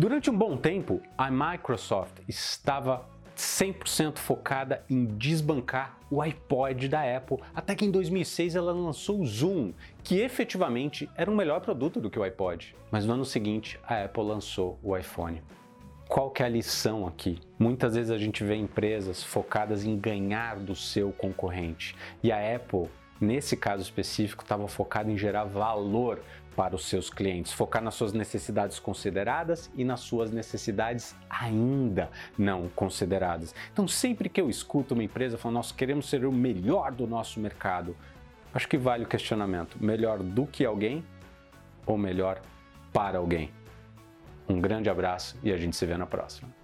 Durante um bom tempo, a Microsoft estava 100% focada em desbancar o iPod da Apple, até que em 2006 ela lançou o Zoom, que efetivamente era um melhor produto do que o iPod. Mas no ano seguinte, a Apple lançou o iPhone. Qual que é a lição aqui? Muitas vezes a gente vê empresas focadas em ganhar do seu concorrente, e a Apple nesse caso específico, estava focada em gerar valor para os seus clientes, focar nas suas necessidades consideradas e nas suas necessidades ainda não consideradas. Então, sempre que eu escuto uma empresa falando, nós queremos ser o melhor do nosso mercado, acho que vale o questionamento: melhor do que alguém ou melhor para alguém? Um grande abraço e a gente se vê na próxima.